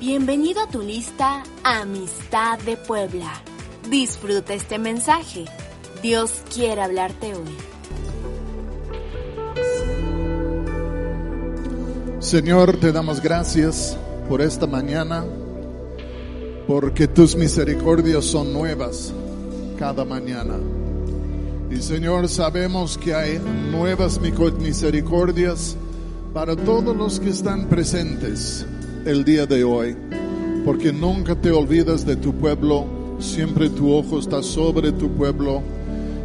Bienvenido a tu lista Amistad de Puebla. Disfruta este mensaje. Dios quiere hablarte hoy. Señor, te damos gracias por esta mañana, porque tus misericordias son nuevas cada mañana. Y Señor, sabemos que hay nuevas misericordias para todos los que están presentes el día de hoy, porque nunca te olvidas de tu pueblo, siempre tu ojo está sobre tu pueblo.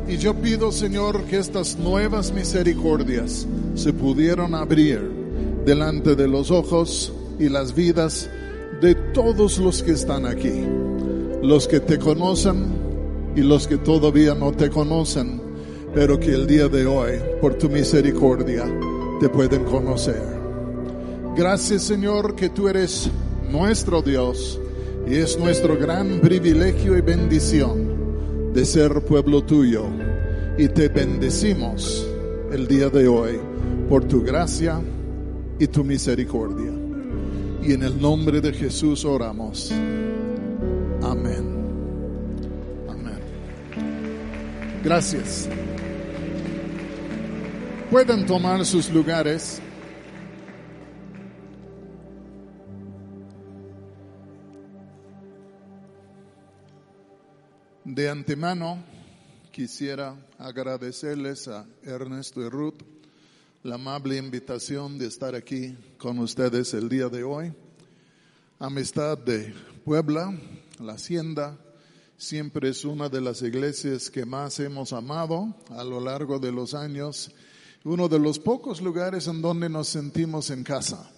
Y yo pido, Señor, que estas nuevas misericordias se pudieran abrir delante de los ojos y las vidas de todos los que están aquí, los que te conocen y los que todavía no te conocen, pero que el día de hoy, por tu misericordia, te pueden conocer. Gracias Señor que tú eres nuestro Dios y es nuestro gran privilegio y bendición de ser pueblo tuyo. Y te bendecimos el día de hoy por tu gracia y tu misericordia. Y en el nombre de Jesús oramos. Amén. Amén. Gracias. Pueden tomar sus lugares. De antemano quisiera agradecerles a Ernesto y Ruth la amable invitación de estar aquí con ustedes el día de hoy. Amistad de Puebla, la Hacienda, siempre es una de las iglesias que más hemos amado a lo largo de los años, uno de los pocos lugares en donde nos sentimos en casa.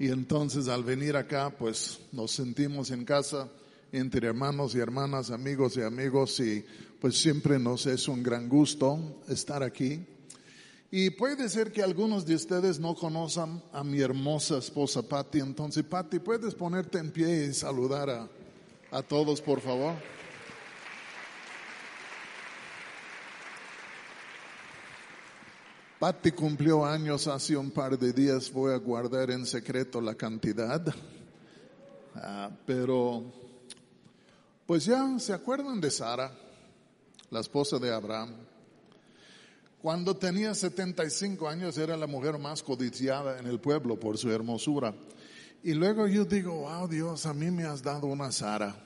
Y entonces al venir acá, pues nos sentimos en casa entre hermanos y hermanas, amigos y amigos, y pues siempre nos es un gran gusto estar aquí. Y puede ser que algunos de ustedes no conozcan a mi hermosa esposa Patty, entonces Patty, ¿puedes ponerte en pie y saludar a, a todos, por favor? Patty cumplió años hace un par de días, voy a guardar en secreto la cantidad, ah, pero pues ya se acuerdan de Sara, la esposa de Abraham. Cuando tenía 75 años era la mujer más codiciada en el pueblo por su hermosura. Y luego yo digo, wow Dios, a mí me has dado una Sara.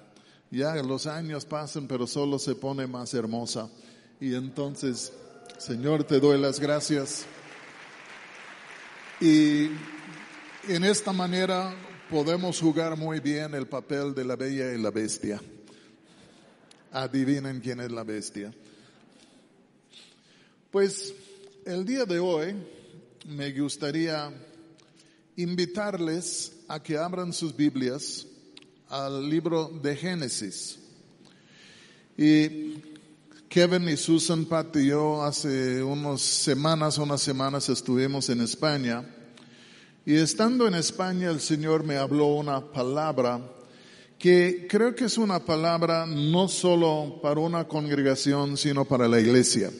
Ya los años pasan, pero solo se pone más hermosa. Y entonces, Señor, te doy las gracias. Y en esta manera podemos jugar muy bien el papel de la bella y la bestia. Adivinen quién es la bestia. Pues el día de hoy me gustaría invitarles a que abran sus Biblias al libro de Génesis. Y Kevin y Susan, Pat y yo hace unas semanas, unas semanas estuvimos en España. Y estando en España el Señor me habló una palabra que creo que es una palabra no solo para una congregación, sino para la iglesia.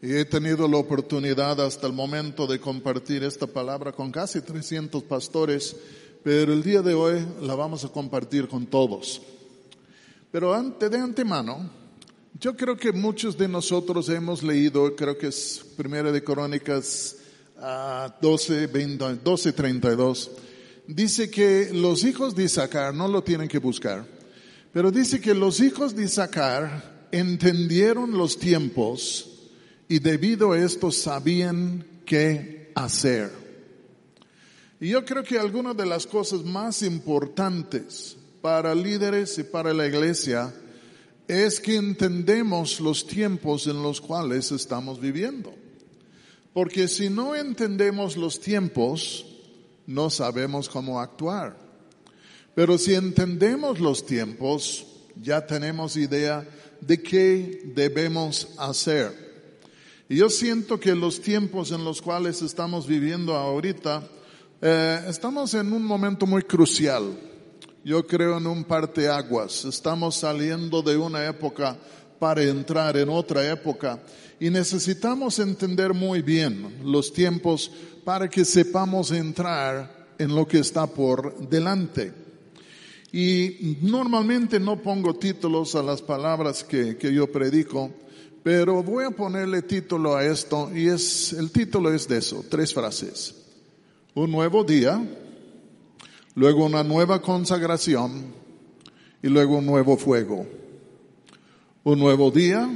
Y he tenido la oportunidad hasta el momento de compartir esta palabra con casi 300 pastores, pero el día de hoy la vamos a compartir con todos. Pero antes de antemano, yo creo que muchos de nosotros hemos leído, creo que es Primera de Crónicas 12, 20, 12, 32, dice que los hijos de Isaacar no lo tienen que buscar, pero dice que los hijos de Isaacar entendieron los tiempos y debido a esto sabían qué hacer. Y yo creo que algunas de las cosas más importantes para líderes y para la iglesia es que entendemos los tiempos en los cuales estamos viviendo. Porque si no entendemos los tiempos, no sabemos cómo actuar. Pero si entendemos los tiempos, ya tenemos idea de qué debemos hacer. Y yo siento que los tiempos en los cuales estamos viviendo ahorita, eh, estamos en un momento muy crucial. Yo creo en un parteaguas. Estamos saliendo de una época para entrar en otra época y necesitamos entender muy bien los tiempos para que sepamos entrar en lo que está por delante. Y normalmente no pongo títulos a las palabras que, que yo predico, pero voy a ponerle título a esto y es, el título es de eso, tres frases. Un nuevo día, luego una nueva consagración y luego un nuevo fuego. Un nuevo día,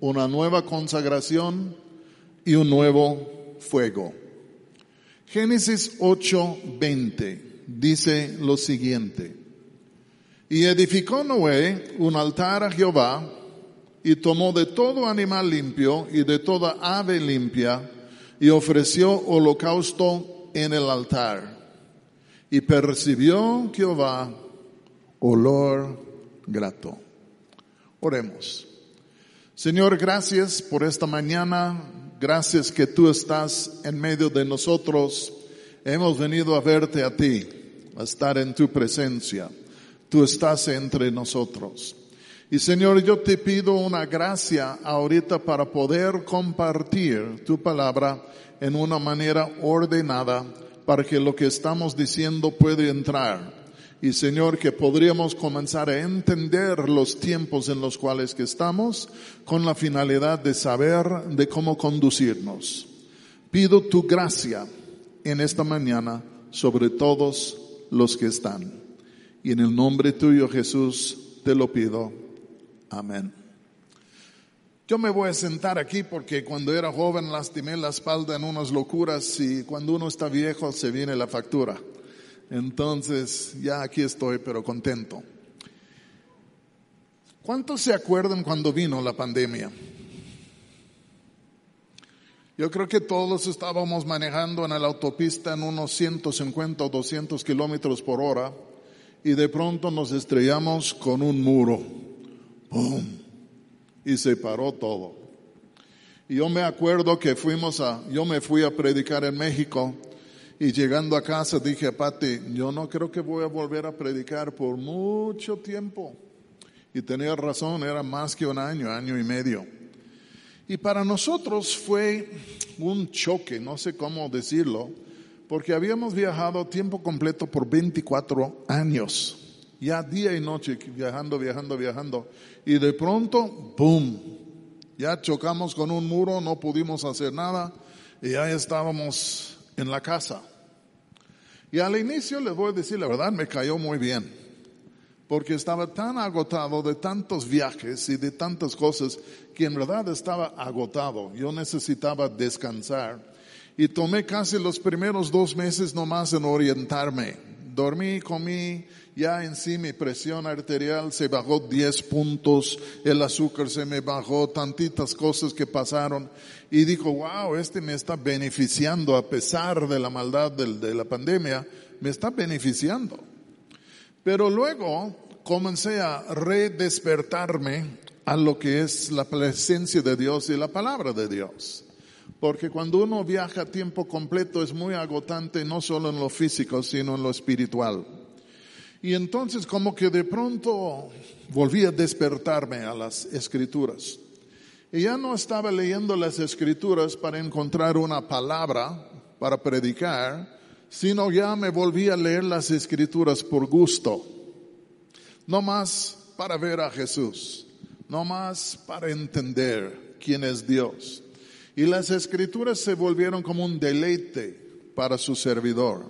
una nueva consagración y un nuevo fuego. Génesis 8:20 dice lo siguiente. Y edificó Noé un altar a Jehová y tomó de todo animal limpio y de toda ave limpia y ofreció holocausto en el altar. Y percibió Jehová olor grato. Oremos. Señor, gracias por esta mañana. Gracias que tú estás en medio de nosotros. Hemos venido a verte a ti, a estar en tu presencia. Tú estás entre nosotros. Y Señor, yo te pido una gracia ahorita para poder compartir tu palabra en una manera ordenada para que lo que estamos diciendo pueda entrar. Y Señor, que podríamos comenzar a entender los tiempos en los cuales que estamos con la finalidad de saber de cómo conducirnos. Pido tu gracia en esta mañana sobre todos los que están. Y en el nombre tuyo, Jesús, te lo pido. Amén. Yo me voy a sentar aquí porque cuando era joven lastimé la espalda en unas locuras y cuando uno está viejo se viene la factura. Entonces ya aquí estoy, pero contento. ¿Cuántos se acuerdan cuando vino la pandemia? Yo creo que todos estábamos manejando en la autopista en unos 150 o 200 kilómetros por hora y de pronto nos estrellamos con un muro y se paró todo. Y yo me acuerdo que fuimos a, yo me fui a predicar en México y llegando a casa dije a Pati, yo no creo que voy a volver a predicar por mucho tiempo. Y tenía razón, era más que un año, año y medio. Y para nosotros fue un choque, no sé cómo decirlo, porque habíamos viajado tiempo completo por 24 años ya día y noche viajando, viajando, viajando. Y de pronto, ¡boom! Ya chocamos con un muro, no pudimos hacer nada y ya estábamos en la casa. Y al inicio les voy a decir la verdad, me cayó muy bien, porque estaba tan agotado de tantos viajes y de tantas cosas que en verdad estaba agotado. Yo necesitaba descansar y tomé casi los primeros dos meses nomás en orientarme. Dormí, comí, ya en sí mi presión arterial se bajó 10 puntos, el azúcar se me bajó, tantitas cosas que pasaron y dijo, wow, este me está beneficiando a pesar de la maldad de la pandemia, me está beneficiando. Pero luego comencé a redespertarme a lo que es la presencia de Dios y la palabra de Dios. Porque cuando uno viaja a tiempo completo es muy agotante no solo en lo físico, sino en lo espiritual. Y entonces como que de pronto volví a despertarme a las escrituras. Y ya no estaba leyendo las escrituras para encontrar una palabra para predicar, sino ya me volví a leer las escrituras por gusto. No más para ver a Jesús, no más para entender quién es Dios. Y las escrituras se volvieron como un deleite para su servidor.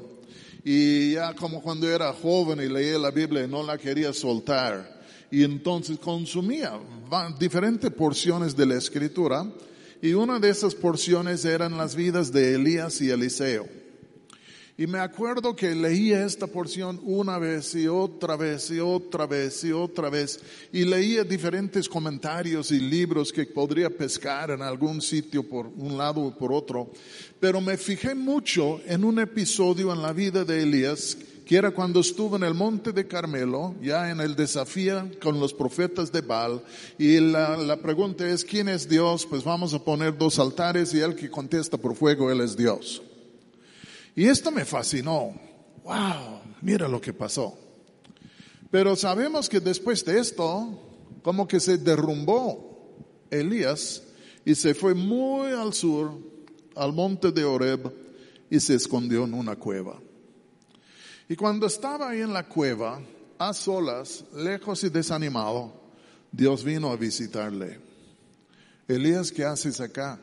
Y ya como cuando era joven y leía la Biblia no la quería soltar. Y entonces consumía diferentes porciones de la escritura. Y una de esas porciones eran las vidas de Elías y Eliseo. Y me acuerdo que leía esta porción una vez y otra vez y otra vez y otra vez. Y leía diferentes comentarios y libros que podría pescar en algún sitio por un lado o por otro. Pero me fijé mucho en un episodio en la vida de Elías que era cuando estuvo en el monte de Carmelo, ya en el desafío con los profetas de Baal, y la, la, pregunta es, ¿quién es Dios? Pues vamos a poner dos altares y el que contesta por fuego, Él es Dios. Y esto me fascinó. ¡Wow! Mira lo que pasó. Pero sabemos que después de esto, como que se derrumbó Elías y se fue muy al sur, al monte de Oreb, y se escondió en una cueva. Y cuando estaba ahí en la cueva, a solas, lejos y desanimado, Dios vino a visitarle. Elías, ¿qué haces acá?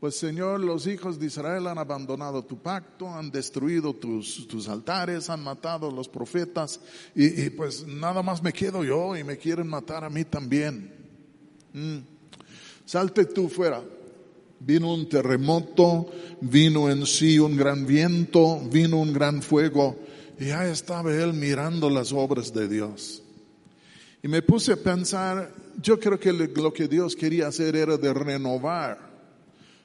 Pues Señor, los hijos de Israel han abandonado tu pacto, han destruido tus, tus altares, han matado a los profetas y, pues nada más me quedo yo y me quieren matar a mí también. Mm. Salte tú fuera. Vino un terremoto, vino en sí un gran viento, vino un gran fuego y ya estaba él mirando las obras de Dios. Y me puse a pensar, yo creo que lo que Dios quería hacer era de renovar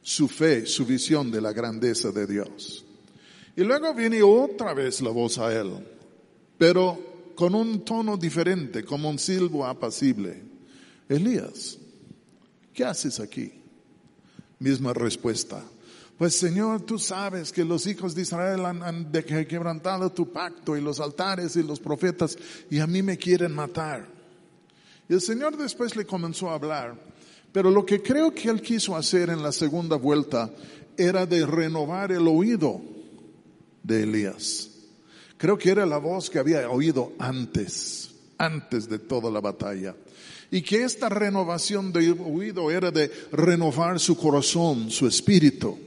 su fe, su visión de la grandeza de Dios. Y luego viene otra vez la voz a él, pero con un tono diferente, como un silbo apacible. Elías, ¿qué haces aquí? Misma respuesta. Pues Señor, tú sabes que los hijos de Israel han, han quebrantado tu pacto y los altares y los profetas y a mí me quieren matar. Y el Señor después le comenzó a hablar pero lo que creo que él quiso hacer en la segunda vuelta era de renovar el oído de Elías. Creo que era la voz que había oído antes, antes de toda la batalla. Y que esta renovación de oído era de renovar su corazón, su espíritu.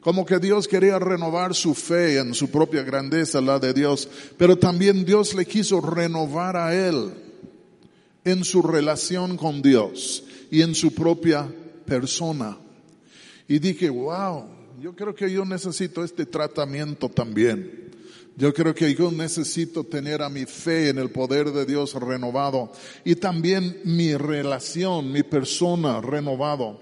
Como que Dios quería renovar su fe en su propia grandeza, la de Dios. Pero también Dios le quiso renovar a él en su relación con Dios y en su propia persona. Y dije, wow, yo creo que yo necesito este tratamiento también. Yo creo que yo necesito tener a mi fe en el poder de Dios renovado y también mi relación, mi persona renovado.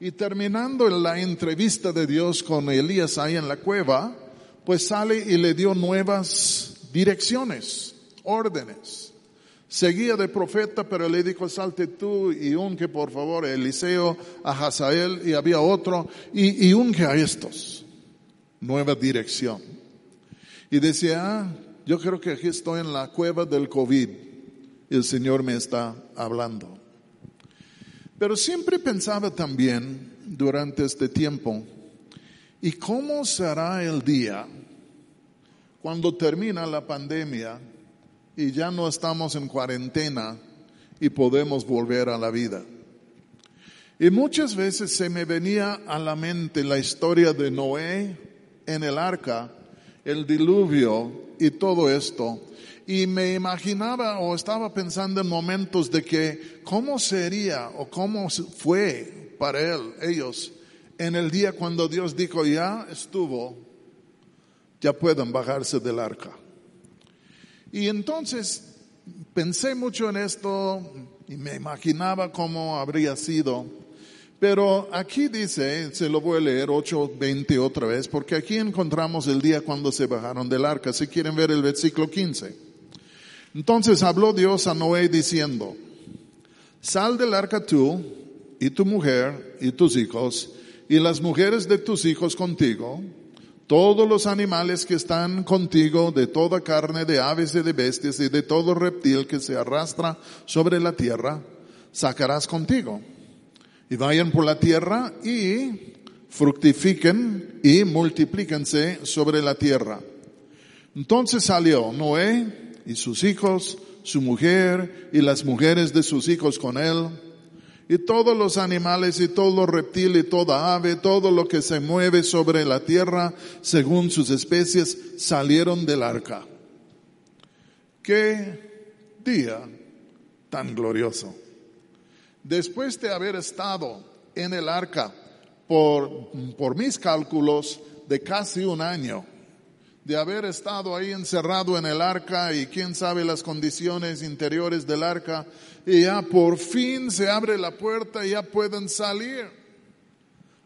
Y terminando la entrevista de Dios con Elías ahí en la cueva, pues sale y le dio nuevas direcciones, órdenes. Seguía de profeta, pero le dijo, salte tú y unge por favor Eliseo, a Hazael, y había otro, y, y unge a estos. Nueva dirección. Y decía, ah, yo creo que aquí estoy en la cueva del COVID y el Señor me está hablando. Pero siempre pensaba también durante este tiempo, ¿y cómo será el día cuando termina la pandemia y ya no estamos en cuarentena y podemos volver a la vida. Y muchas veces se me venía a la mente la historia de Noé en el arca, el diluvio y todo esto. Y me imaginaba o estaba pensando en momentos de que cómo sería o cómo fue para él, ellos, en el día cuando Dios dijo, ya estuvo, ya pueden bajarse del arca. Y entonces pensé mucho en esto y me imaginaba cómo habría sido. Pero aquí dice, se lo voy a leer 8.20 otra vez, porque aquí encontramos el día cuando se bajaron del arca. Si quieren ver el versículo 15. Entonces habló Dios a Noé diciendo, sal del arca tú y tu mujer y tus hijos y las mujeres de tus hijos contigo todos los animales que están contigo, de toda carne, de aves y de bestias y de todo reptil que se arrastra sobre la tierra, sacarás contigo. Y vayan por la tierra y fructifiquen y multiplíquense sobre la tierra. Entonces salió Noé y sus hijos, su mujer y las mujeres de sus hijos con él, y todos los animales y todo reptil y toda ave, todo lo que se mueve sobre la tierra según sus especies salieron del arca. Qué día tan glorioso. Después de haber estado en el arca por, por mis cálculos de casi un año, de haber estado ahí encerrado en el arca y quién sabe las condiciones interiores del arca, y ya por fin se abre la puerta y ya pueden salir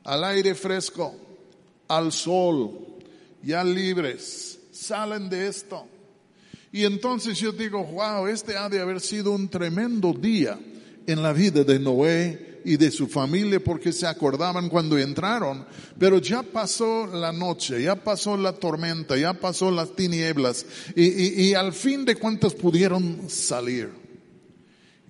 al aire fresco, al sol, ya libres, salen de esto. Y entonces yo digo, wow, este ha de haber sido un tremendo día en la vida de Noé y de su familia porque se acordaban cuando entraron, pero ya pasó la noche, ya pasó la tormenta, ya pasó las tinieblas y, y, al fin de cuentas pudieron salir.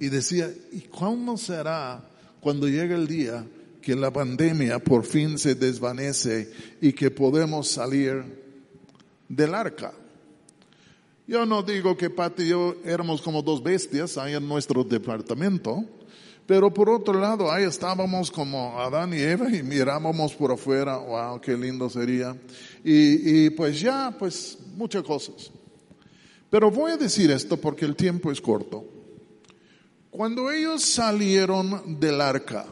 Y decía, ¿y cómo será cuando llegue el día que la pandemia por fin se desvanece y que podemos salir del arca? Yo no digo que Pati y yo éramos como dos bestias ahí en nuestro departamento, pero por otro lado, ahí estábamos como Adán y Eva y mirábamos por afuera, wow, qué lindo sería. Y, y pues ya, pues muchas cosas. Pero voy a decir esto porque el tiempo es corto. Cuando ellos salieron del arca,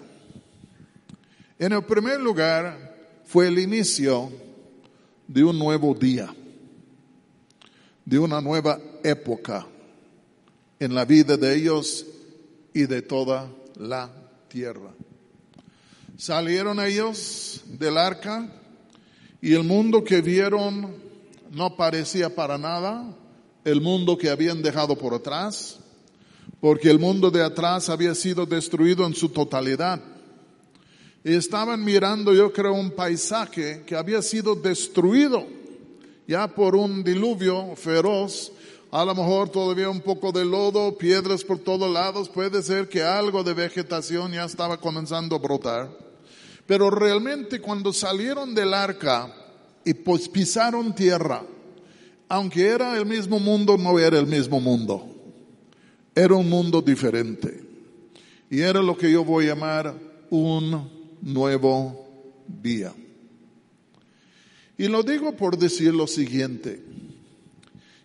en el primer lugar fue el inicio de un nuevo día, de una nueva época en la vida de ellos y de toda la tierra. Salieron ellos del arca y el mundo que vieron no parecía para nada el mundo que habían dejado por atrás, porque el mundo de atrás había sido destruido en su totalidad. Y estaban mirando, yo creo, un paisaje que había sido destruido ya por un diluvio feroz a lo mejor todavía un poco de lodo, piedras por todos lados, puede ser que algo de vegetación ya estaba comenzando a brotar. Pero realmente cuando salieron del arca y pues pisaron tierra, aunque era el mismo mundo, no era el mismo mundo. Era un mundo diferente. Y era lo que yo voy a llamar un nuevo día. Y lo digo por decir lo siguiente.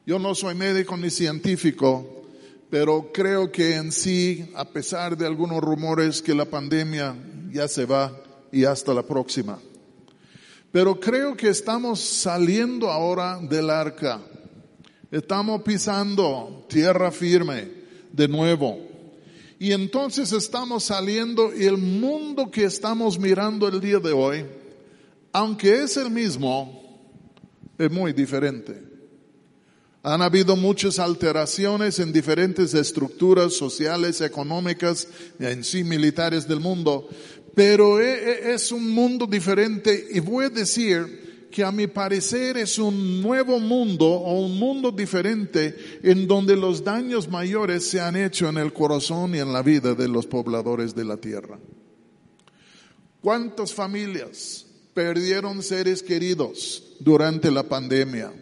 Yo no soy médico ni científico, pero creo que en sí, a pesar de algunos rumores que la pandemia ya se va y hasta la próxima, pero creo que estamos saliendo ahora del arca. Estamos pisando tierra firme de nuevo. Y entonces estamos saliendo y el mundo que estamos mirando el día de hoy, aunque es el mismo, es muy diferente. Han habido muchas alteraciones en diferentes estructuras sociales, económicas, en sí militares del mundo, pero e, e, es un mundo diferente y voy a decir que a mi parecer es un nuevo mundo o un mundo diferente en donde los daños mayores se han hecho en el corazón y en la vida de los pobladores de la tierra. ¿Cuántas familias perdieron seres queridos durante la pandemia?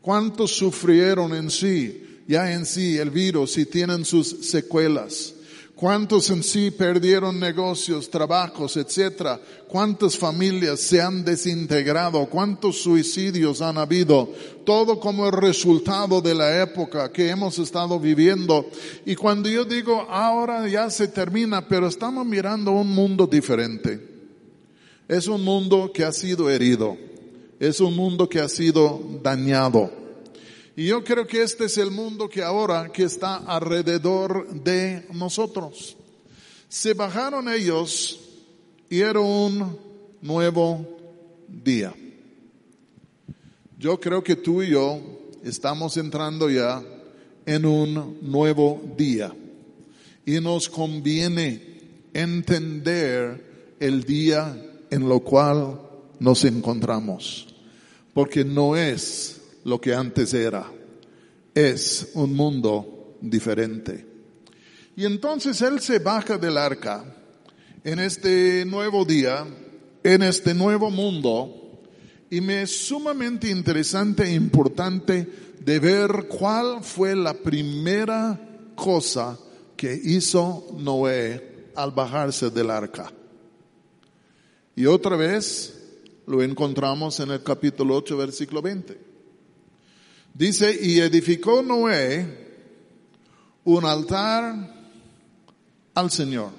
¿Cuántos sufrieron en sí, ya en sí, el virus y tienen sus secuelas? ¿Cuántos en sí perdieron negocios, trabajos, etcétera? ¿Cuántas familias se han desintegrado? ¿Cuántos suicidios han habido? Todo como el resultado de la época que hemos estado viviendo. Y cuando yo digo ahora ya se termina, pero estamos mirando un mundo diferente. Es un mundo que ha sido herido. Es un mundo que ha sido dañado. Y yo creo que este es el mundo que ahora que está alrededor de nosotros. Se bajaron ellos y era un nuevo día. Yo creo que tú y yo estamos entrando ya en un nuevo día y nos conviene entender el día en lo cual nos encontramos, porque no es lo que antes era, es un mundo diferente. Y entonces Él se baja del arca en este nuevo día, en este nuevo mundo, y me es sumamente interesante e importante de ver cuál fue la primera cosa que hizo Noé al bajarse del arca. Y otra vez lo encontramos en el capítulo 8, versículo 20. Dice, y edificó Noé un altar al Señor.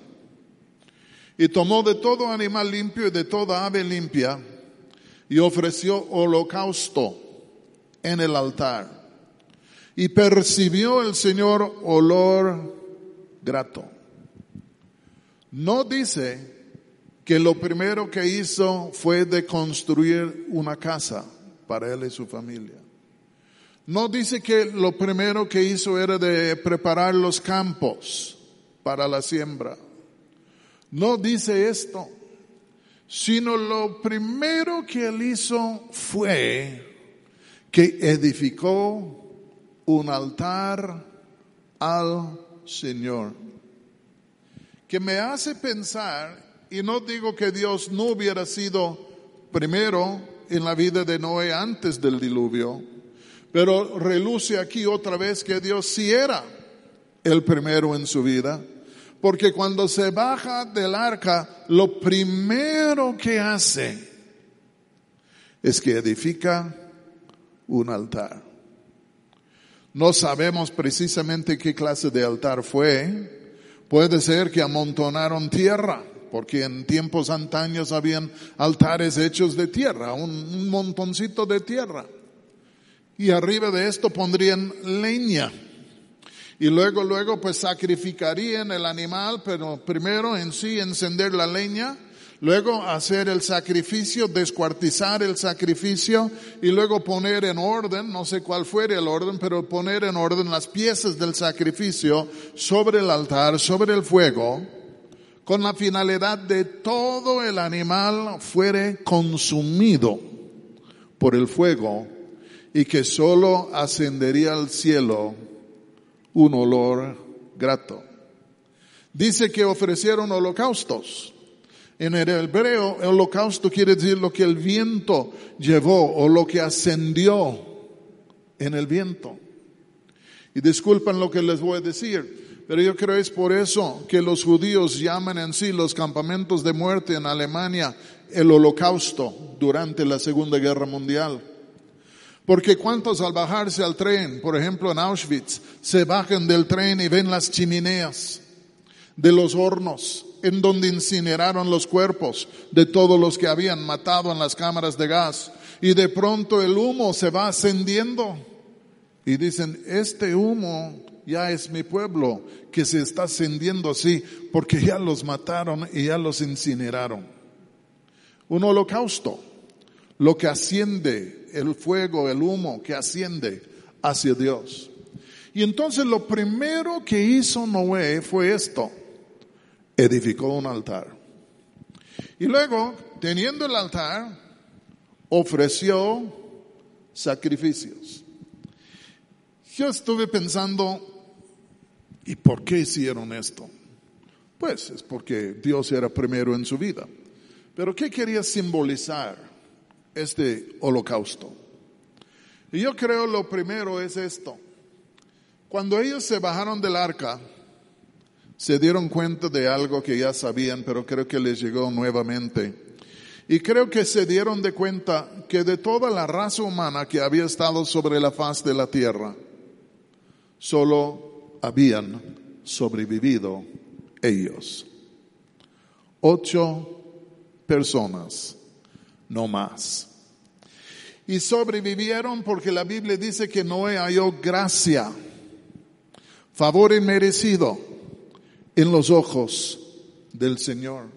Y tomó de todo animal limpio y de toda ave limpia y ofreció holocausto en el altar. Y percibió el Señor olor grato. No dice que lo primero que hizo fue de construir una casa para él y su familia. No dice que lo primero que hizo era de preparar los campos para la siembra. No dice esto, sino lo primero que él hizo fue que edificó un altar al Señor. Que me hace pensar, y no digo que Dios no hubiera sido primero en la vida de Noé antes del diluvio, pero reluce aquí otra vez que Dios sí era el primero en su vida porque cuando se baja del arca, lo primero que hace es que edifica un altar. No sabemos precisamente qué clase de altar fue. Puede ser que amontonaron tierra, porque en tiempos antaños habían altares hechos de tierra, un, montoncito de tierra. Y arriba de esto pondrían leña y luego, luego, pues sacrificarían el animal, pero primero en sí encender la leña, luego hacer el sacrificio, descuartizar el sacrificio y luego poner en orden, no sé cuál fuera el orden, pero poner en orden las piezas del sacrificio sobre el altar, sobre el fuego, con la finalidad de todo el animal fuere consumido por el fuego y que solo ascendería al cielo un olor grato. Dice que ofrecieron holocaustos. En el hebreo, el holocausto quiere decir lo que el viento llevó o lo que ascendió en el viento. Y disculpen lo que les voy a decir, pero yo creo es por eso que los judíos llaman en sí los campamentos de muerte en Alemania el holocausto durante la Segunda Guerra Mundial. Porque cuántos al bajarse al tren, por ejemplo en Auschwitz, se bajan del tren y ven las chimeneas de los hornos en donde incineraron los cuerpos de todos los que habían matado en las cámaras de gas. Y de pronto el humo se va ascendiendo. Y dicen, este humo ya es mi pueblo que se está ascendiendo así porque ya los mataron y ya los incineraron. Un holocausto, lo que asciende el fuego, el humo que asciende hacia Dios. Y entonces lo primero que hizo Noé fue esto, edificó un altar. Y luego, teniendo el altar, ofreció sacrificios. Yo estuve pensando, ¿y por qué hicieron esto? Pues es porque Dios era primero en su vida. Pero ¿qué quería simbolizar? este holocausto. Y yo creo lo primero es esto. Cuando ellos se bajaron del arca, se dieron cuenta de algo que ya sabían, pero creo que les llegó nuevamente. Y creo que se dieron de cuenta que de toda la raza humana que había estado sobre la faz de la tierra, solo habían sobrevivido ellos. Ocho personas no más. Y sobrevivieron porque la Biblia dice que Noé halló gracia, favor inmerecido en los ojos del Señor.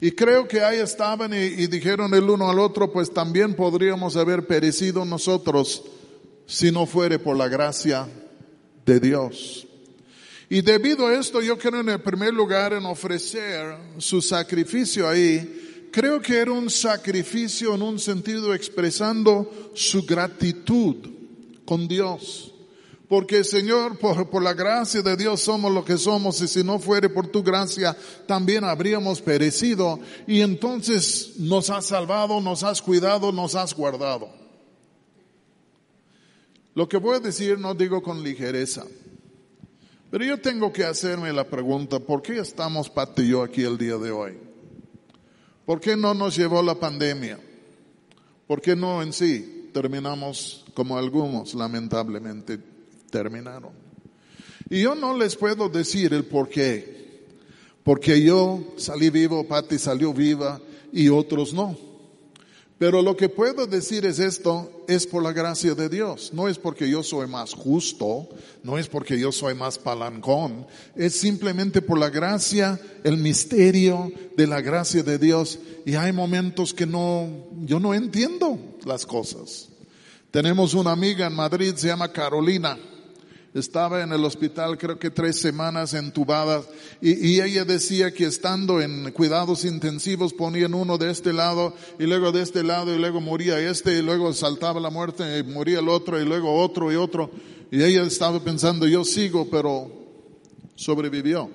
Y creo que ahí estaban y, dijeron el uno al otro, pues también podríamos haber perecido nosotros si no fuere por la gracia de Dios. Y debido a esto, yo quiero en el primer lugar en ofrecer su sacrificio ahí creo que era un sacrificio en un sentido expresando su gratitud con Dios. Porque Señor, por, por, la gracia de Dios somos lo que somos y si no fuere por tu gracia también habríamos perecido y entonces nos has salvado, nos has cuidado, nos has guardado. Lo que voy a decir no digo con ligereza, pero yo tengo que hacerme la pregunta, ¿por qué estamos Pat y yo aquí el día de hoy? ¿Por qué no nos llevó la pandemia? ¿Por qué no en sí terminamos como algunos lamentablemente terminaron? Y yo no les puedo decir el por qué. Porque yo salí vivo, Patti salió viva y otros no. Pero lo que puedo decir es esto, es por la gracia de Dios. No es porque yo soy más justo, no es porque yo soy más palancón, es simplemente por la gracia, el misterio de la gracia de Dios. Y hay momentos que no, yo no entiendo las cosas. Tenemos una amiga en Madrid, se llama Carolina estaba en el hospital creo que tres semanas entubada y, ella decía que estando en cuidados intensivos ponían uno de este lado y luego de este lado y luego moría este y luego saltaba la muerte y moría el otro y luego otro y otro y ella estaba pensando yo sigo pero sobrevivió.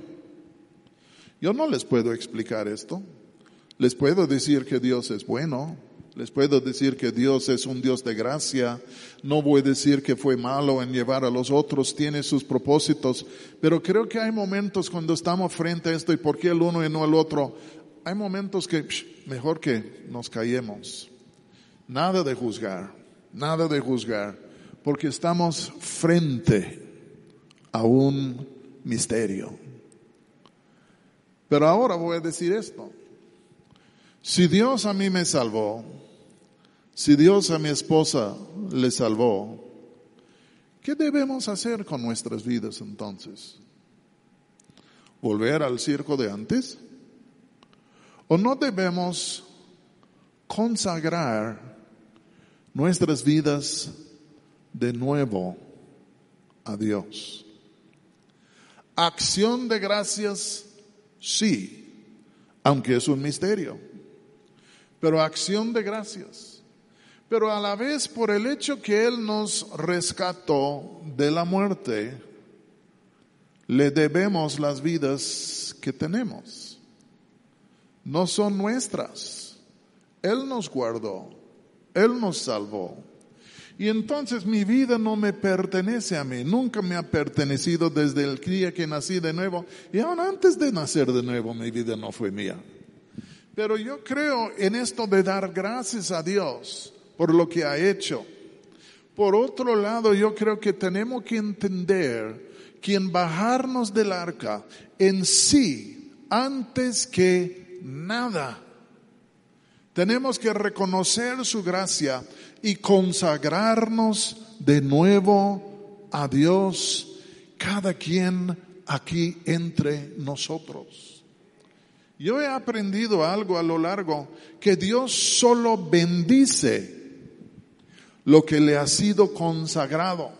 Yo no les puedo explicar esto. Les puedo decir que Dios es bueno, les puedo decir que Dios es un Dios de gracia. No voy a decir que fue malo en llevar a los otros, tiene sus propósitos. Pero creo que hay momentos cuando estamos frente a esto y por qué el uno y no el otro. Hay momentos que mejor que nos callemos. Nada de juzgar, nada de juzgar, porque estamos frente a un misterio. Pero ahora voy a decir esto. Si Dios a mí me salvó, si Dios a mi esposa le salvó, ¿qué debemos hacer con nuestras vidas entonces? ¿Volver al circo de antes? ¿O no debemos consagrar nuestras vidas de nuevo a Dios? Acción de gracias, sí, aunque es un misterio, pero acción de gracias pero a la vez por el hecho que Él nos rescató de la muerte, le debemos las vidas que tenemos. No son nuestras. Él nos guardó, Él nos salvó. Y entonces mi vida no me pertenece a mí, nunca me ha pertenecido desde el día que nací de nuevo. Y aún antes de nacer de nuevo mi vida no fue mía. Pero yo creo en esto de dar gracias a Dios por lo que ha hecho. Por otro lado, yo creo que tenemos que entender que en bajarnos del arca en sí, antes que nada, tenemos que reconocer su gracia y consagrarnos de nuevo a Dios, cada quien aquí entre nosotros. Yo he aprendido algo a lo largo, que Dios solo bendice lo que le ha sido consagrado.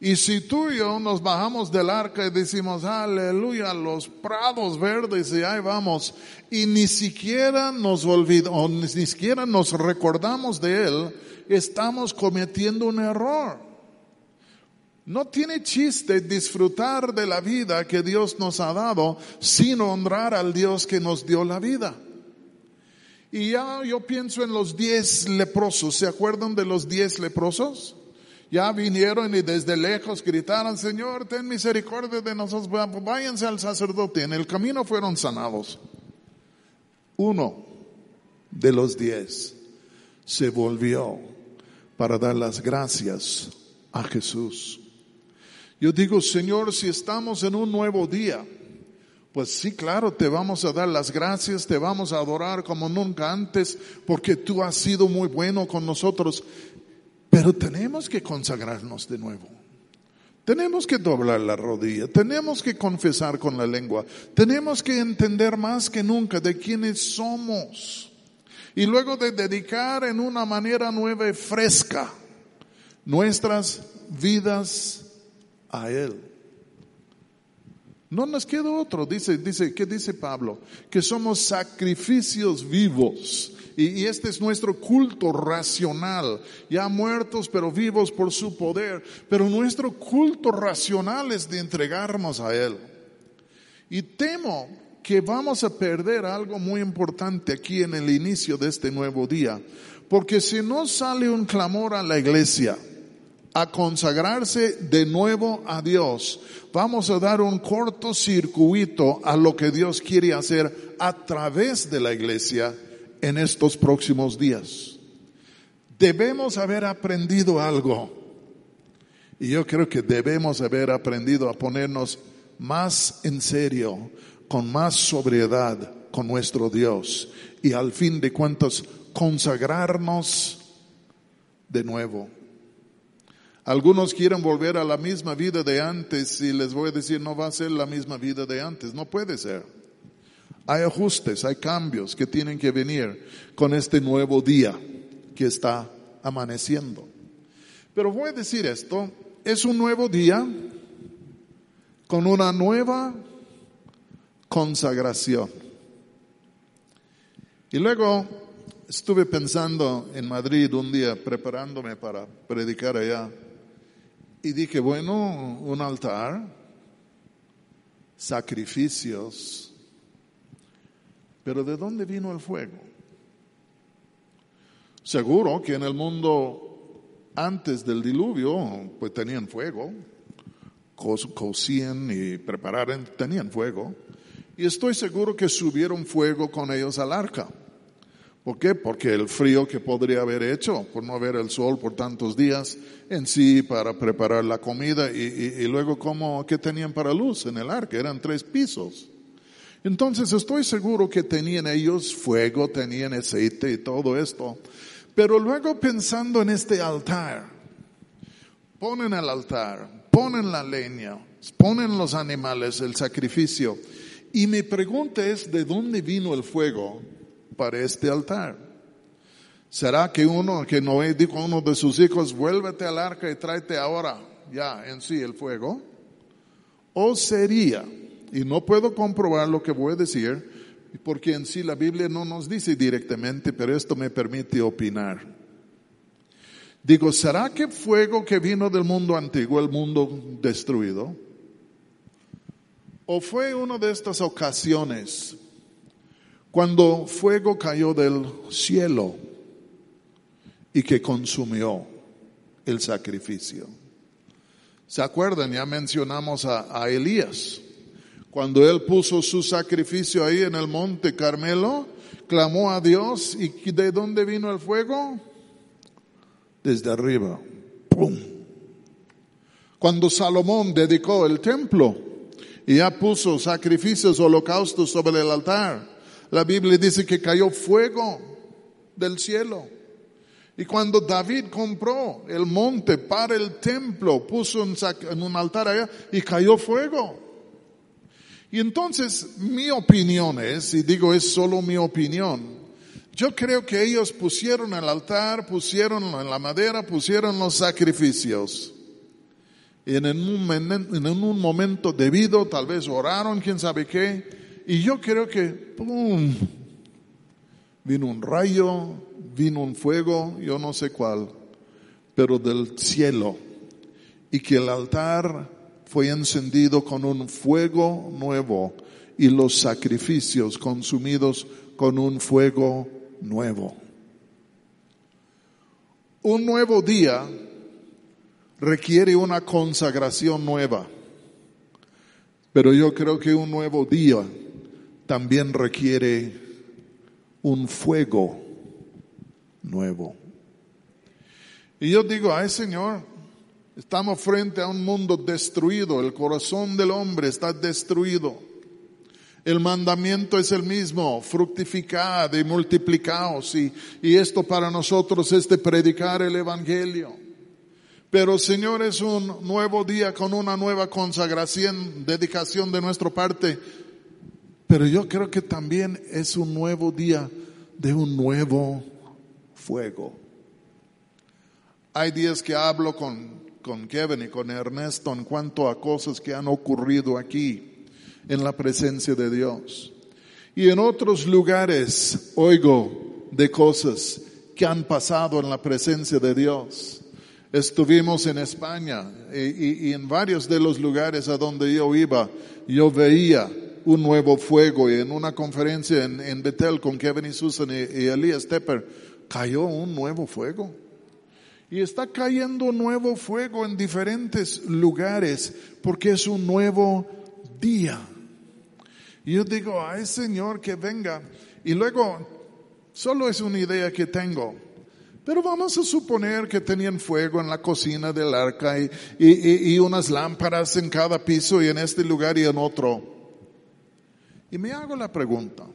Y si tú y yo nos bajamos del arca y decimos, aleluya, los prados verdes y ahí vamos, y ni siquiera nos olvidamos, ni siquiera nos recordamos de él, estamos cometiendo un error. No tiene chiste disfrutar de la vida que Dios nos ha dado sin honrar al Dios que nos dio la vida. Y ya yo pienso en los diez leprosos. ¿Se acuerdan de los diez leprosos? Ya vinieron y desde lejos gritaron, Señor, ten misericordia de nosotros, váyanse al sacerdote. En el camino fueron sanados. Uno de los diez se volvió para dar las gracias a Jesús. Yo digo, Señor, si estamos en un nuevo día, pues sí, claro, te vamos a dar las gracias, te vamos a adorar como nunca antes, porque tú has sido muy bueno con nosotros. Pero tenemos que consagrarnos de nuevo. Tenemos que doblar la rodilla, tenemos que confesar con la lengua, tenemos que entender más que nunca de quiénes somos. Y luego de dedicar en una manera nueva y fresca nuestras vidas a Él. No nos queda otro, dice, dice, ¿qué dice Pablo? Que somos sacrificios vivos. Y, este es nuestro culto racional, ya muertos pero vivos por su poder. Pero nuestro culto racional es de entregarnos a Él. Y temo que vamos a perder algo muy importante aquí en el inicio de este nuevo día. Porque si no sale un clamor a la iglesia, a consagrarse de nuevo a Dios, vamos a dar un corto circuito a lo que Dios quiere hacer a través de la iglesia en estos próximos días. Debemos haber aprendido algo. Y yo creo que debemos haber aprendido a ponernos más en serio, con más sobriedad con nuestro Dios y al fin de cuentas consagrarnos de nuevo. Algunos quieren volver a la misma vida de antes y les voy a decir no va a ser la misma vida de antes, no puede ser. Hay ajustes, hay cambios que tienen que venir con este nuevo día que está amaneciendo. Pero voy a decir esto, es un nuevo día con una nueva consagración. Y luego estuve pensando en Madrid un día preparándome para predicar allá y dije, bueno, un altar, sacrificios, pero ¿de dónde vino el fuego? Seguro que en el mundo antes del diluvio, pues tenían fuego, cocían y prepararon, tenían fuego. Y estoy seguro que subieron fuego con ellos al arca. ¿Por qué? Porque el frío que podría haber hecho por no ver el sol por tantos días en sí para preparar la comida y, luego como que tenían para luz en el arca, eran tres pisos. Entonces estoy seguro que tenían ellos fuego, tenían aceite y todo esto. Pero luego pensando en este altar, ponen el altar, ponen la leña, ponen los animales, el sacrificio. Y mi pregunta es, ¿de dónde vino el fuego? Para este altar. ¿Será que uno, que Noé dijo a uno de sus hijos, vuélvete al arca y tráete ahora ya en sí el fuego? ¿O sería, y no puedo comprobar lo que voy a decir, porque en sí la Biblia no nos dice directamente, pero esto me permite opinar. Digo, ¿será que fuego que vino del mundo antiguo, el mundo destruido? ¿O fue una de estas ocasiones cuando fuego cayó del cielo y que consumió el sacrificio. ¿Se acuerdan? Ya mencionamos a, Elías. Cuando él puso su sacrificio ahí en el monte Carmelo, clamó a Dios y ¿de dónde vino el fuego? Desde arriba. ¡Pum! Cuando Salomón dedicó el templo y ya puso sacrificios, holocaustos sobre el altar, la Biblia dice que cayó fuego del cielo. Y cuando David compró el monte para el templo, puso en un altar allá y cayó fuego. Y entonces mi opinión es, y digo es solo mi opinión, yo creo que ellos pusieron el altar, pusieron la madera, pusieron los sacrificios. Y en un, en un momento debido, tal vez oraron, quién sabe qué, y yo creo que, ¡pum! Vino un rayo, vino un fuego, yo no sé cuál, pero del cielo. Y que el altar fue encendido con un fuego nuevo y los sacrificios consumidos con un fuego nuevo. Un nuevo día requiere una consagración nueva, pero yo creo que un nuevo día también requiere un fuego nuevo. Y yo digo, ay Señor, estamos frente a un mundo destruido, el corazón del hombre está destruido. El mandamiento es el mismo, fructificad y multiplicaos y, y esto para nosotros es de predicar el Evangelio. Pero Señor es un nuevo día con una nueva consagración, dedicación de nuestra parte pero yo creo que también es un nuevo día de un nuevo fuego. Hay días que hablo con, con Kevin y con Ernesto en cuanto a cosas que han ocurrido aquí en la presencia de Dios. Y en otros lugares oigo de cosas que han pasado en la presencia de Dios. Estuvimos en España y, y en varios de los lugares a donde yo iba, yo veía un nuevo fuego. Y en una conferencia en, en Betel con Kevin y Susan y, y Elias Tepper, cayó un nuevo fuego. Y está cayendo nuevo fuego en diferentes lugares porque es un nuevo día. Y yo digo, ay Señor, que venga. Y luego, solo es una idea que tengo. Pero vamos a suponer que tenían fuego en la cocina del arca y, y, y, unas lámparas en cada piso y en este lugar y en otro. Y me hago la pregunta,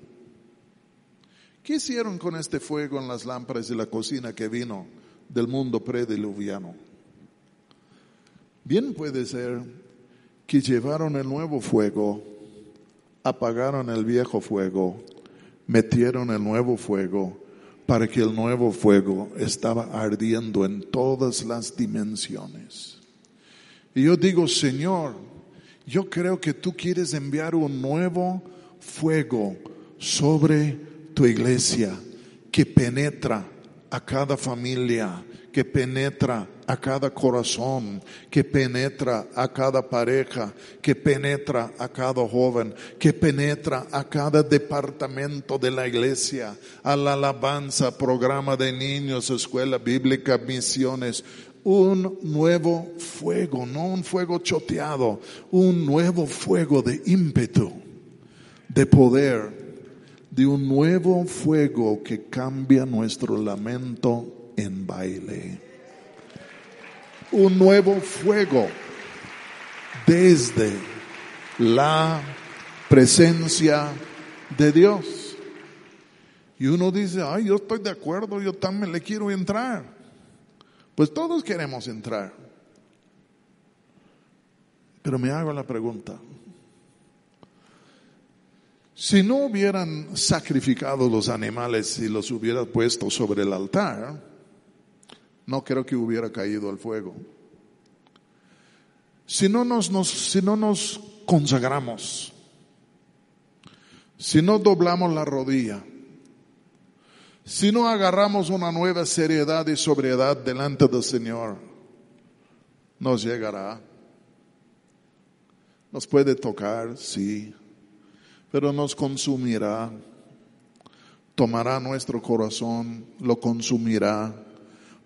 ¿Qué hicieron con este fuego en las lámparas de la cocina que vino del mundo prediluviano? Bien puede ser que llevaron el nuevo fuego, apagaron el viejo fuego, metieron el nuevo fuego, para que el nuevo fuego estaba ardiendo en todas las dimensiones. Y yo digo, Señor, yo creo que tú quieres enviar un nuevo fuego sobre tu iglesia que penetra a cada familia, que penetra a cada corazón, que penetra a cada pareja, que penetra a cada joven, que penetra a cada departamento de la iglesia, a la alabanza, programa de niños, escuela bíblica, misiones. Un nuevo fuego, no un fuego choteado, un nuevo fuego de ímpetu, de poder, de un nuevo fuego que cambia nuestro lamento en baile un nuevo fuego desde la presencia de Dios. Y uno dice, ay, yo estoy de acuerdo, yo también le quiero entrar. Pues todos queremos entrar. Pero me hago la pregunta, si no hubieran sacrificado los animales y los hubieran puesto sobre el altar, no creo que hubiera caído al fuego. Si no nos, si no nos consagramos, si no doblamos la rodilla, si no agarramos una nueva seriedad y sobriedad delante del Señor, nos llegará. Nos puede tocar, sí, pero nos consumirá, tomará nuestro corazón, lo consumirá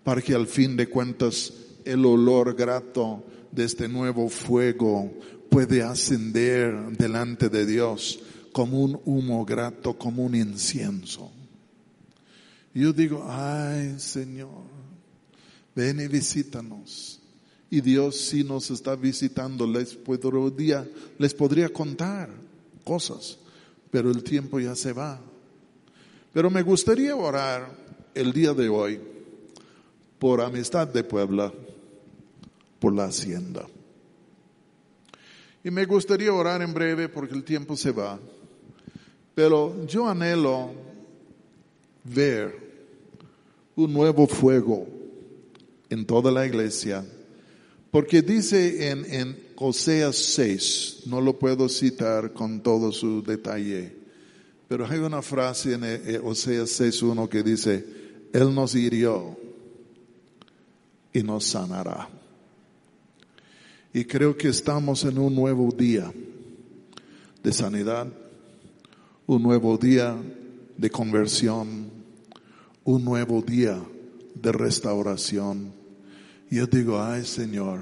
para que al fin de cuentas el olor grato de este nuevo fuego puede ascender delante de Dios como un humo grato, como un incienso. yo digo, ay Señor, ven y visítanos. Y Dios si nos está visitando, les podría, les podría contar cosas, pero el tiempo ya se va. Pero me gustaría orar el día de hoy por amistad de Puebla, por la hacienda. Y me gustaría orar en breve porque el tiempo se va, pero yo anhelo ver un nuevo fuego en toda la iglesia, porque dice en, en Oseas 6, no lo puedo citar con todo su detalle, pero hay una frase en eh, Oseas 6.1 que dice, Él nos hirió y nos sanará. Y creo que estamos en un nuevo día de sanidad, un nuevo día de conversión, un nuevo día de restauración. Yo digo, ay Señor,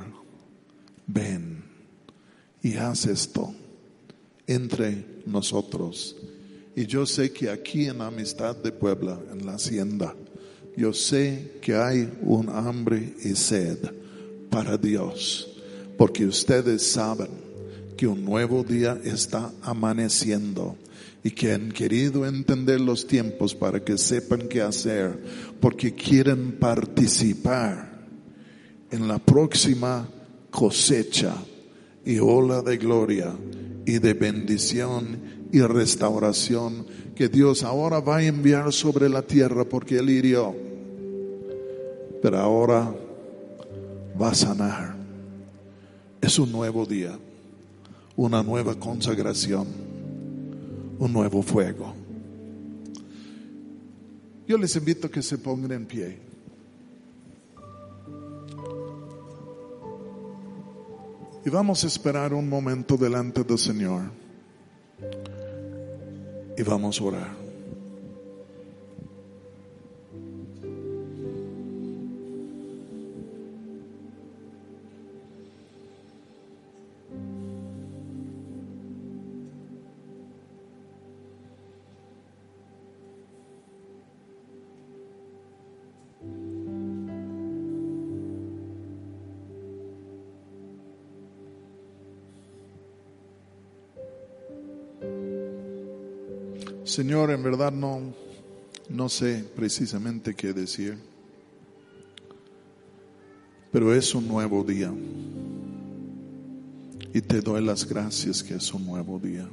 ven y haz esto entre nosotros. Y yo sé que aquí en Amistad de Puebla, en la hacienda, yo sé que hay un hambre y sed para Dios, porque ustedes saben que un nuevo día está amaneciendo y que han querido entender los tiempos para que sepan qué hacer, porque quieren participar en la próxima cosecha y ola de gloria y de bendición y restauración que Dios ahora va a enviar sobre la tierra porque Él hirió. Pero ahora va a sanar. Es un nuevo día, una nueva consagración, un nuevo fuego. Yo les invito a que se pongan en pie. Y vamos a esperar un momento delante del Señor y vamos a orar. Señor, en verdad no, no sé precisamente qué decir, pero es un nuevo día. Y te doy las gracias que es un nuevo día.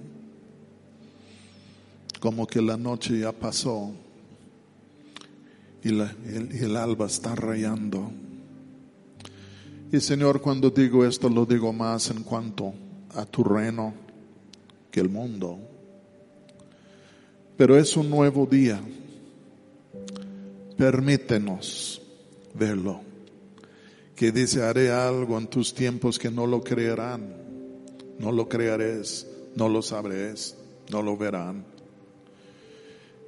Como que la noche ya pasó y, el, el alba está rayando. Y Señor, cuando digo esto, lo digo más en cuanto a tu reino que el mundo. Pero es un nuevo día. Permítenos verlo. Que dice, haré algo en tus tiempos que no lo creerán. No lo crearéis, no lo sabréis, no lo verán.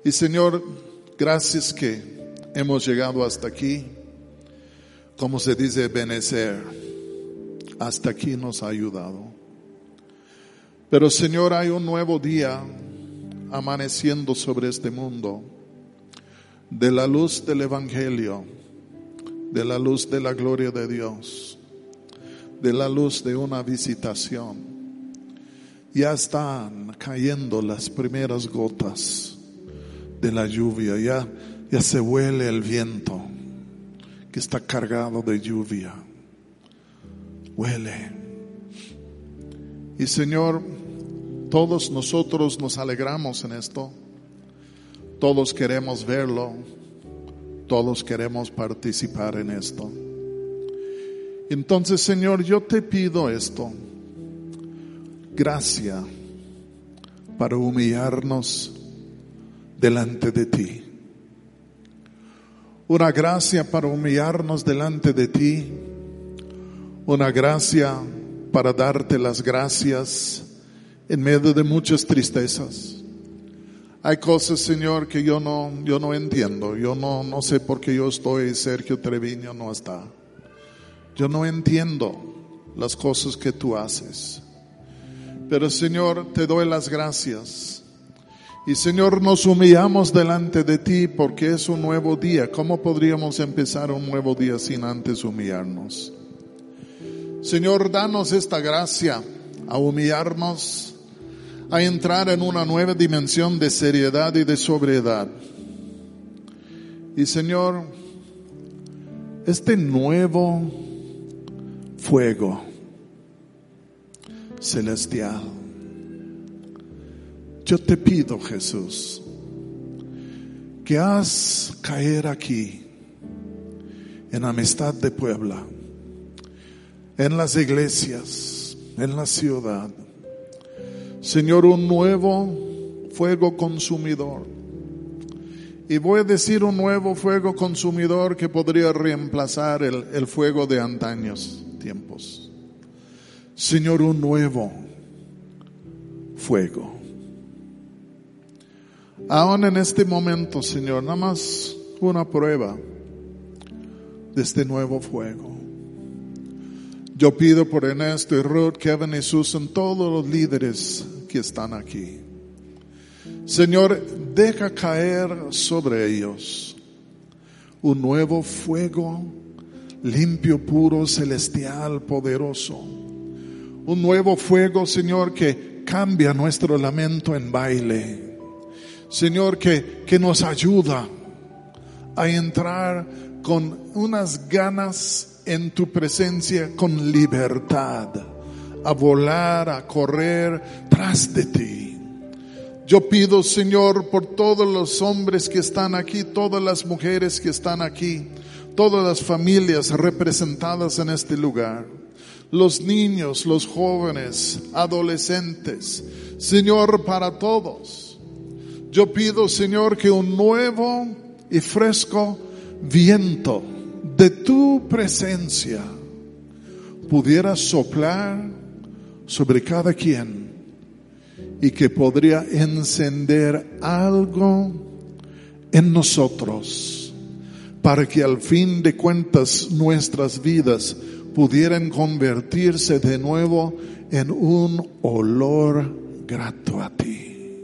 Y Señor, gracias que hemos llegado hasta aquí. Como se dice, benecer. Hasta aquí nos ha ayudado. Pero Señor, hay un nuevo día amaneciendo sobre este mundo. De la luz del Evangelio, de la luz de la gloria de Dios, de la luz de una visitación. Ya están cayendo las primeras gotas de la lluvia, ya, ya se huele el viento que está cargado de lluvia. Huele. Y Señor, todos nosotros nos alegramos en esto. Todos queremos verlo. Todos queremos participar en esto. Entonces, Señor, yo te pido esto. Gracia para humillarnos delante de ti. Una gracia para humillarnos delante de ti. Una gracia para darte las gracias en medio de muchas tristezas. Hay cosas, Señor, que yo no, yo no entiendo. Yo no, no sé por qué yo estoy Sergio Treviño no está. Yo no entiendo las cosas que tú haces. Pero Señor, te doy las gracias. Y Señor, nos humillamos delante de ti porque es un nuevo día. ¿Cómo podríamos empezar un nuevo día sin antes humillarnos? Señor, danos esta gracia a humillarnos a entrar en una nueva dimensión de seriedad y de sobriedad. Y Señor, este nuevo fuego celestial, yo te pido Jesús, que haz caer aquí en amistad de Puebla, en las iglesias, en la ciudad, Señor, un nuevo fuego consumidor. Y voy a decir un nuevo fuego consumidor que podría reemplazar el, fuego de antaños tiempos. Señor, un nuevo fuego. Aún en este momento, Señor, nada más una prueba de este nuevo fuego. Yo pido por Ernesto y Ruth, Kevin y Susan, todos los líderes que están aquí. Señor, deja caer sobre ellos un nuevo fuego limpio, puro, celestial, poderoso. Un nuevo fuego, Señor, que cambia nuestro lamento en baile. Señor, que, que nos ayuda a entrar con unas ganas en tu presencia con libertad, a volar, a correr tras de ti. Yo pido, Señor, por todos los hombres que están aquí, todas las mujeres que están aquí, todas las familias representadas en este lugar, los niños, los jóvenes, adolescentes, Señor, para todos. Yo pido, Señor, que un nuevo y fresco viento de tu presencia pudiera soplar sobre cada quien y que podría encender algo en nosotros para que al fin de cuentas nuestras vidas pudieran convertirse de nuevo en un olor grato a ti.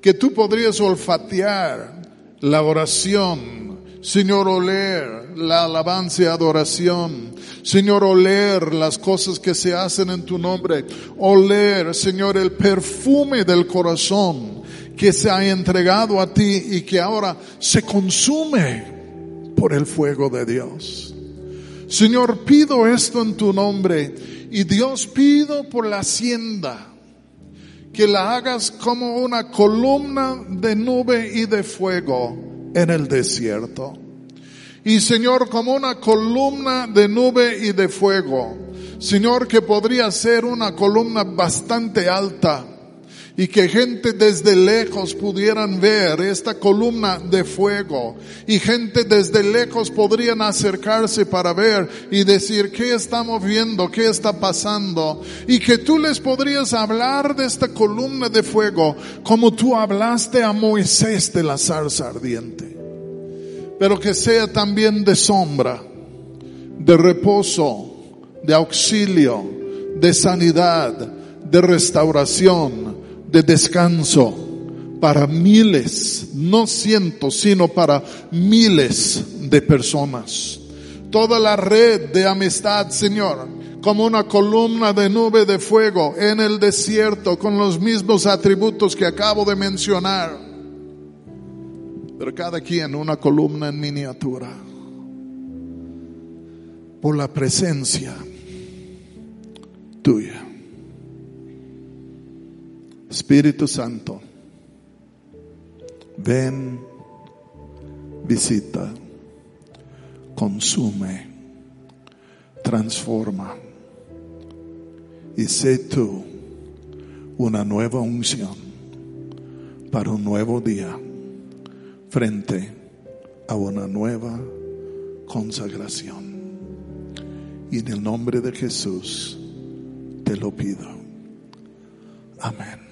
Que tú podrías olfatear la oración Señor, oler la alabanza y adoración. Señor, oler las cosas que se hacen en tu nombre. Oler, Señor, el perfume del corazón que se ha entregado a ti y que ahora se consume por el fuego de Dios. Señor, pido esto en tu nombre y Dios pido por la hacienda que la hagas como una columna de nube y de fuego en el desierto. Y Señor, como una columna de nube y de fuego. Señor, que podría ser una columna bastante alta y que gente desde lejos pudieran ver esta columna de fuego. Y gente desde lejos podrían acercarse para ver y decir qué estamos viendo, qué está pasando y que tú les podrías hablar de esta columna de fuego como tú hablaste a Moisés de la zarza ardiente, pero que sea también de sombra, de reposo, de auxilio, de sanidad, de restauración, de descanso para miles, no cientos, sino para miles de personas. Toda la red de amistad, Señor, como una columna de nube de fuego en el desierto con los mismos atributos que acabo de mencionar. Pero cada quien una columna en miniatura. Por la presencia tuya. Espíritu Santo, ven, visita, consume, transforma y sé tú una nueva unción para un nuevo día frente a una nueva consagración. Y en el nombre de Jesús te lo pido. Amén.